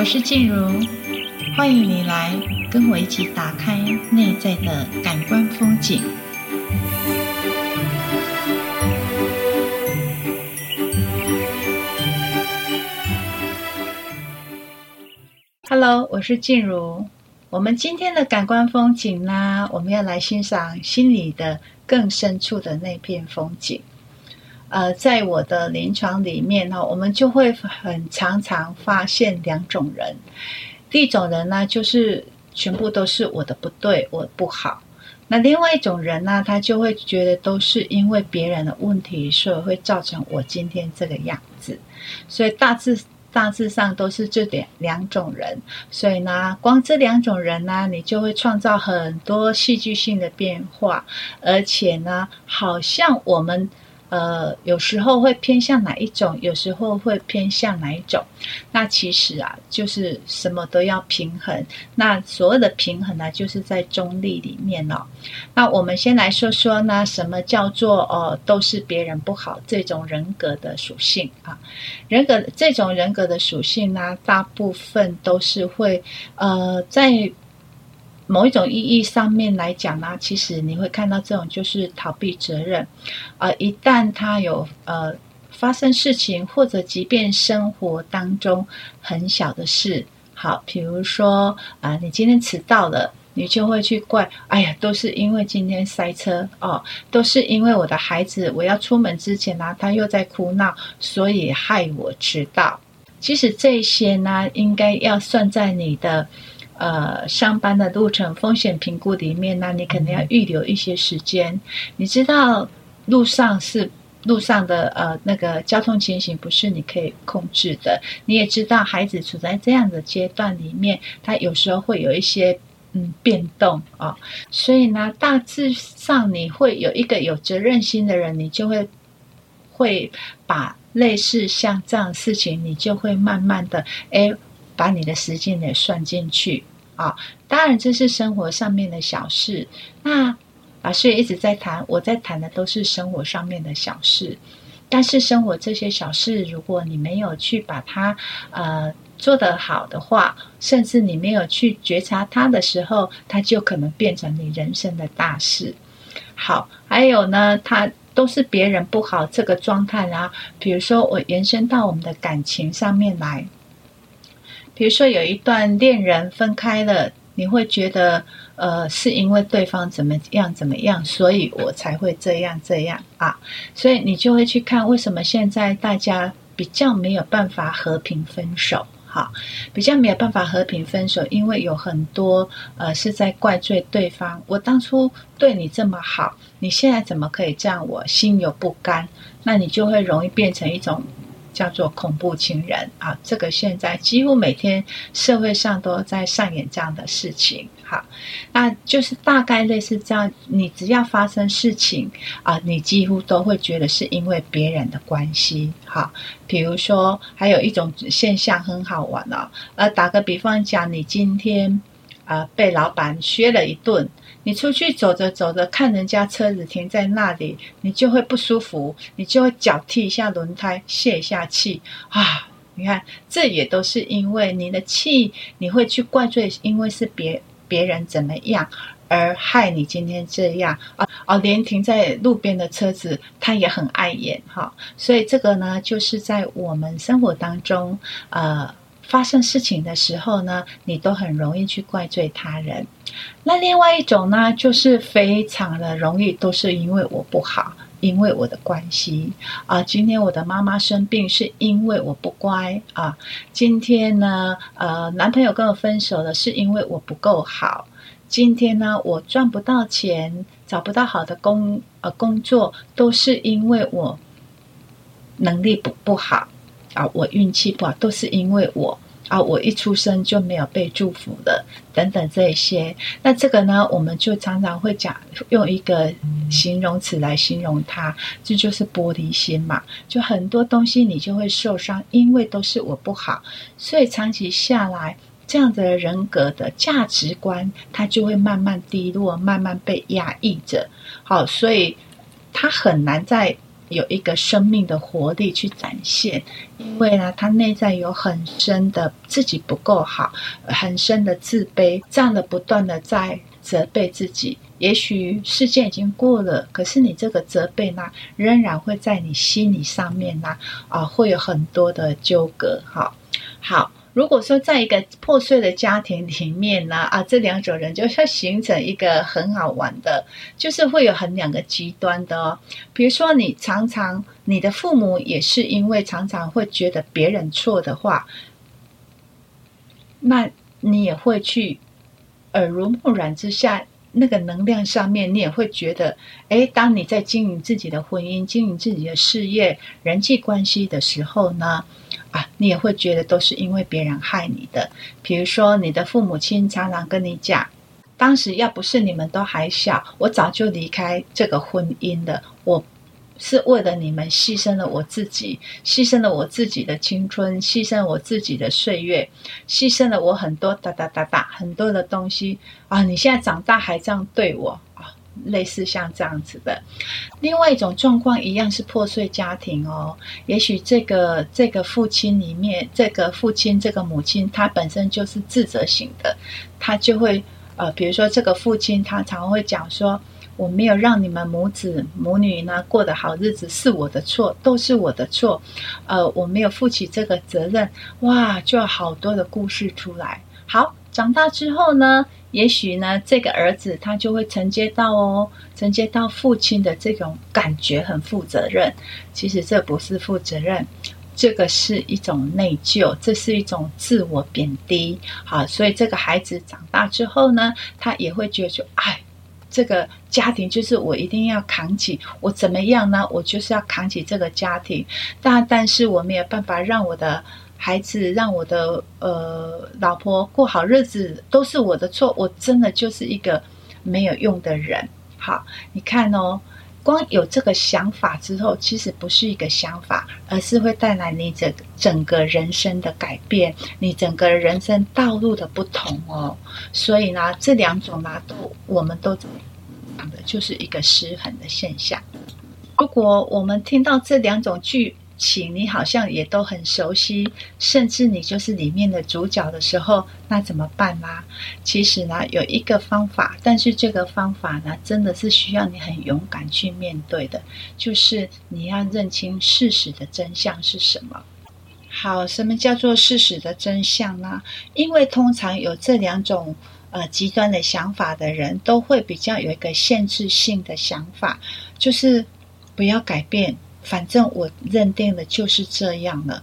我是静茹，欢迎你来跟我一起打开内在的感官风景。Hello，我是静茹。我们今天的感官风景呢，我们要来欣赏心里的更深处的那片风景。呃，在我的临床里面呢，我们就会很常常发现两种人。第一种人呢，就是全部都是我的不对，我不好。那另外一种人呢，他就会觉得都是因为别人的问题，所以会造成我今天这个样子。所以大致大致上都是这点两种人。所以呢，光这两种人呢，你就会创造很多戏剧性的变化，而且呢，好像我们。呃，有时候会偏向哪一种，有时候会偏向哪一种。那其实啊，就是什么都要平衡。那所谓的平衡呢，就是在中立里面哦。那我们先来说说呢，什么叫做哦，都是别人不好这种人格的属性啊？人格这种人格的属性呢，大部分都是会呃在。某一种意义上面来讲呢，其实你会看到这种就是逃避责任，啊、一旦他有呃发生事情，或者即便生活当中很小的事，好，比如说啊、你今天迟到了，你就会去怪，哎呀，都是因为今天塞车哦，都是因为我的孩子，我要出门之前呢、他又在哭闹，所以害我迟到。其实这些呢，应该要算在你的。呃，上班的路程风险评估里面，那你肯定要预留一些时间。你知道路上是路上的呃那个交通情形不是你可以控制的，你也知道孩子处在这样的阶段里面，他有时候会有一些嗯变动啊、哦，所以呢，大致上你会有一个有责任心的人，你就会会把类似像这样的事情，你就会慢慢的诶把你的时间也算进去。啊，当然这是生活上面的小事。那老师也一直在谈，我在谈的都是生活上面的小事。但是生活这些小事，如果你没有去把它呃做得好的话，甚至你没有去觉察它的时候，它就可能变成你人生的大事。好，还有呢，它都是别人不好这个状态啊。比如说，我延伸到我们的感情上面来。比如说有一段恋人分开了，你会觉得，呃，是因为对方怎么样怎么样，所以我才会这样这样啊，所以你就会去看为什么现在大家比较没有办法和平分手，哈，比较没有办法和平分手，因为有很多呃是在怪罪对方，我当初对你这么好，你现在怎么可以这样？我心有不甘，那你就会容易变成一种。叫做恐怖情人啊，这个现在几乎每天社会上都在上演这样的事情。好，那就是大概类似这样。你只要发生事情啊，你几乎都会觉得是因为别人的关系。好，比如说还有一种现象很好玩哦。呃，打个比方讲，你今天啊被老板削了一顿。你出去走着走着，看人家车子停在那里，你就会不舒服，你就会脚踢一下轮胎，泄一下气啊！你看，这也都是因为你的气，你会去怪罪，因为是别别人怎么样而害你今天这样啊啊！连停在路边的车子，他也很碍眼哈。所以这个呢，就是在我们生活当中，呃。发生事情的时候呢，你都很容易去怪罪他人。那另外一种呢，就是非常的容易，都是因为我不好，因为我的关系啊。今天我的妈妈生病，是因为我不乖啊。今天呢，呃，男朋友跟我分手了，是因为我不够好。今天呢，我赚不到钱，找不到好的工呃工作，都是因为我能力不不好。啊，我运气不好，都是因为我啊，我一出生就没有被祝福的，等等这些。那这个呢，我们就常常会讲用一个形容词来形容它，这就是玻璃心嘛。就很多东西你就会受伤，因为都是我不好，所以长期下来，这样子的人格的价值观，它就会慢慢低落，慢慢被压抑着。好，所以他很难在。有一个生命的活力去展现，因为呢，他内在有很深的自己不够好，很深的自卑，这样的不断的在责备自己。也许事件已经过了，可是你这个责备呢，仍然会在你心理上面呢，啊，会有很多的纠葛。好，好。如果说在一个破碎的家庭里面呢，啊，这两种人就会形成一个很好玩的，就是会有很两个极端的哦。比如说，你常常你的父母也是因为常常会觉得别人错的话，那你也会去耳濡目染之下，那个能量上面，你也会觉得，诶，当你在经营自己的婚姻、经营自己的事业、人际关系的时候呢，啊，你也会觉得都是因为别人害你的。比如说，你的父母亲常常跟你讲，当时要不是你们都还小，我早就离开这个婚姻了。我是为了你们牺牲了我自己，牺牲了我自己的青春，牺牲我自己的岁月，牺牲了我很多哒哒哒哒很多的东西啊！你现在长大还这样对我？类似像这样子的，另外一种状况一样是破碎家庭哦。也许这个这个父亲里面，这个父亲这个母亲，他本身就是自责型的，他就会呃，比如说这个父亲，他常会讲说：“我没有让你们母子母女呢过得好日子，是我的错，都是我的错。”呃，我没有负起这个责任，哇，就有好多的故事出来。好，长大之后呢？也许呢，这个儿子他就会承接到哦，承接到父亲的这种感觉很负责任。其实这不是负责任，这个是一种内疚，这是一种自我贬低。好，所以这个孩子长大之后呢，他也会觉得说，哎，这个家庭就是我一定要扛起，我怎么样呢？我就是要扛起这个家庭。但但是我没有办法让我的。孩子让我的呃老婆过好日子都是我的错，我真的就是一个没有用的人。好，你看哦，光有这个想法之后，其实不是一个想法，而是会带来你整整个人生的改变，你整个人生道路的不同哦。所以呢，这两种呢，都我们都讲的就是一个失衡的现象。如果我们听到这两种句。请你好像也都很熟悉，甚至你就是里面的主角的时候，那怎么办呢？其实呢，有一个方法，但是这个方法呢，真的是需要你很勇敢去面对的，就是你要认清事实的真相是什么。好，什么叫做事实的真相呢？因为通常有这两种呃极端的想法的人，都会比较有一个限制性的想法，就是不要改变。反正我认定的就是这样了，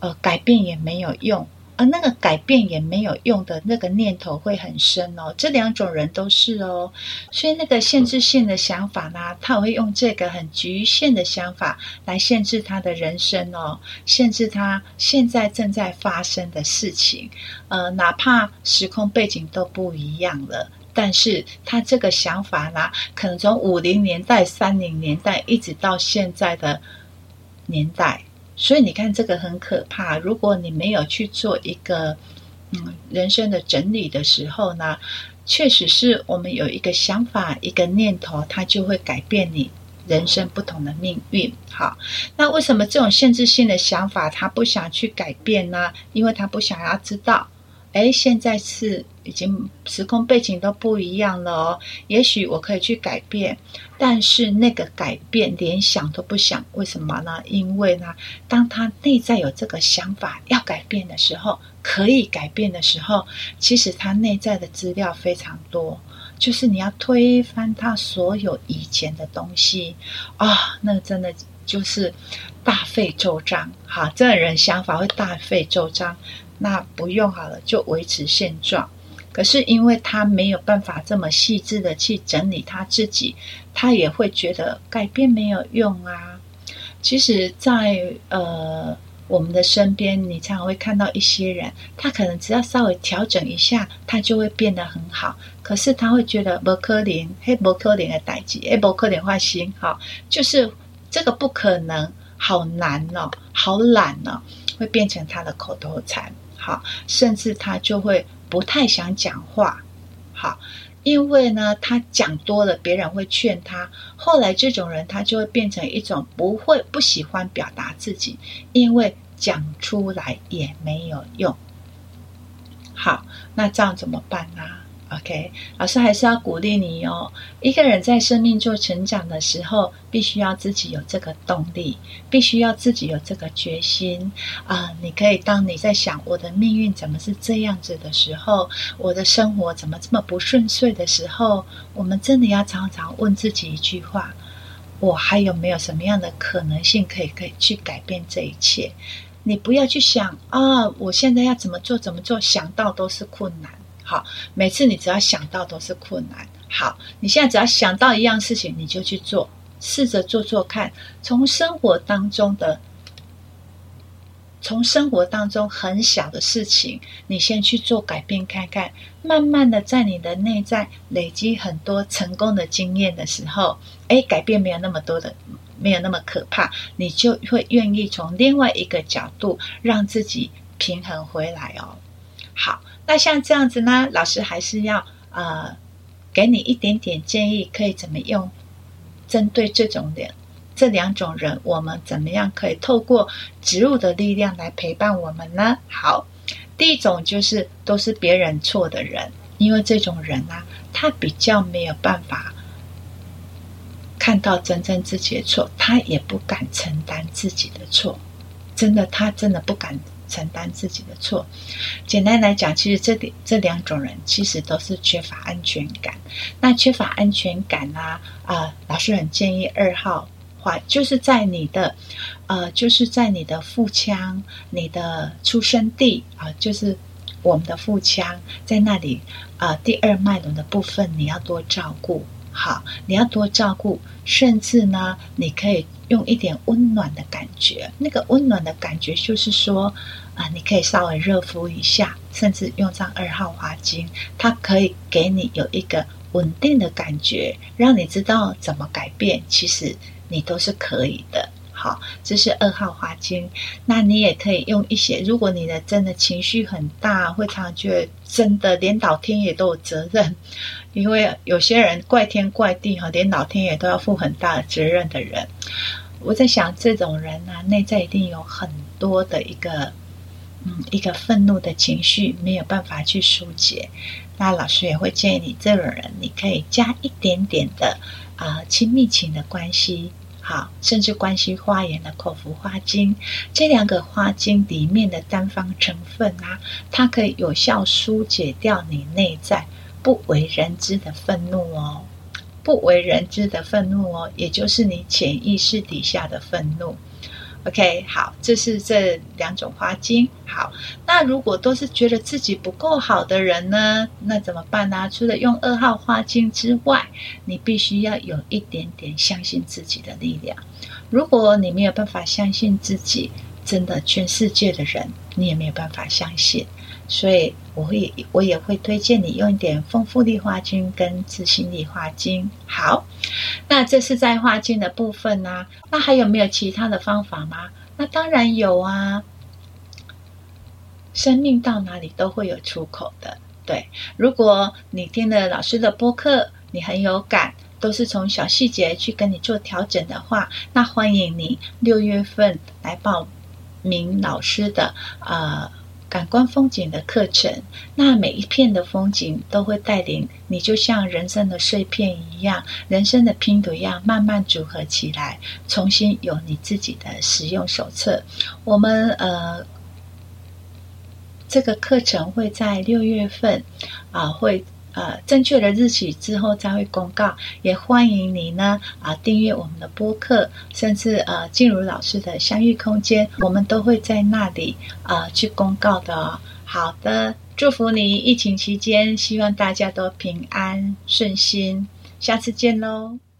呃，改变也没有用，而那个改变也没有用的那个念头会很深哦。这两种人都是哦，所以那个限制性的想法呢，他会用这个很局限的想法来限制他的人生哦，限制他现在正在发生的事情，呃，哪怕时空背景都不一样了。但是他这个想法呢，可能从五零年代、三零年代一直到现在的年代，所以你看这个很可怕。如果你没有去做一个嗯人生的整理的时候呢，确实是我们有一个想法、一个念头，它就会改变你人生不同的命运。好，那为什么这种限制性的想法他不想去改变呢？因为他不想要知道。哎，现在是已经时空背景都不一样了哦。也许我可以去改变，但是那个改变连想都不想，为什么呢？因为呢，当他内在有这个想法要改变的时候，可以改变的时候，其实他内在的资料非常多，就是你要推翻他所有以前的东西啊，那真的就是大费周章。哈，这个人想法会大费周章。那不用好了，就维持现状。可是因为他没有办法这么细致的去整理他自己，他也会觉得改变没有用啊。其实在，呃我们的身边，你常常会看到一些人，他可能只要稍微调整一下，他就会变得很好。可是他会觉得不可怜，嘿，不可怜的代志，哎，不可能化心，好，就是这个不可能，好难哦，好懒哦，会变成他的口头禅。好，甚至他就会不太想讲话。好，因为呢，他讲多了，别人会劝他。后来这种人，他就会变成一种不会不喜欢表达自己，因为讲出来也没有用。好，那这样怎么办呢？OK，老师还是要鼓励你哦。一个人在生命做成长的时候，必须要自己有这个动力，必须要自己有这个决心啊、你可以当你在想我的命运怎么是这样子的时候，我的生活怎么这么不顺遂的时候，我们真的要常常问自己一句话：我还有没有什么样的可能性可以可以去改变这一切？你不要去想啊，我现在要怎么做怎么做，想到都是困难。好，每次你只要想到都是困难。好，你现在只要想到一样事情，你就去做，试着做做看。从生活当中的，从生活当中很小的事情，你先去做改变看看。慢慢的，在你的内在累积很多成功的经验的时候，诶，改变没有那么多的，没有那么可怕，你就会愿意从另外一个角度让自己平衡回来哦。好。那像这样子呢，老师还是要呃给你一点点建议，可以怎么用？针对这种人，这两种人，我们怎么样可以透过植物的力量来陪伴我们呢？好，第一种就是都是别人错的人，因为这种人呢、他比较没有办法看到真正自己的错，他也不敢承担自己的错，真的，他真的不敢。承担自己的错，简单来讲，其实这里这两种人其实都是缺乏安全感。那缺乏安全感啊，啊、老师很建议二号话，就是在你的，呃，就是在你的腹腔、你的出生地啊、就是我们的腹腔在那里啊、第二脉轮的部分你要多照顾。好，你要多照顾，甚至呢，你可以用一点温暖的感觉。那个温暖的感觉就是说，啊、你可以稍微热敷一下，甚至用上二号花精，它可以给你有一个稳定的感觉，让你知道怎么改变。其实你都是可以的。好，这是二号花精。那你也可以用一些，如果你的真的情绪很大，会常觉真的连老天爷都有责任。因为有些人怪天怪地哈，连老天爷都要负很大的责任的人，我在想这种人呢、啊，内在一定有很多的一个嗯一个愤怒的情绪没有办法去疏解。那老师也会建议你这种人，你可以加一点点的啊、呃、亲密情的关系，好，甚至关系花园的口服花精，这两个花精里面的单方成分啊，它可以有效疏解掉你内在。不为人知的愤怒哦，不为人知的愤怒哦，也就是你潜意识底下的愤怒。OK，好，这是这两种花精。好，那如果都是觉得自己不够好的人呢，那怎么办呢？除了用二号花精之外，你必须要有一点点相信自己的力量。如果你没有办法相信自己，真的全世界的人你也没有办法相信。所以我会，我也会推荐你用一点丰富力花精跟自信力花精。好，那这是在花精的部分呢、那还有没有其他的方法吗？那当然有啊。生命到哪里都会有出口的。对，如果你听了老师的播客，你很有感，都是从小细节去跟你做调整的话，那欢迎你六月份来报名老师的呃。感官风景的课程，那每一片的风景都会带领你，就像人生的碎片一样，人生的拼图一样，慢慢组合起来，重新有你自己的使用手册。我们呃，这个课程会在六月份啊、会。呃，正确的日期之后再会公告，也欢迎你呢啊订阅我们的播客，甚至呃进入老师的相遇空间，我们都会在那里啊、呃、去公告的。好的，祝福你疫情期间，希望大家都平安顺心，下次见喽。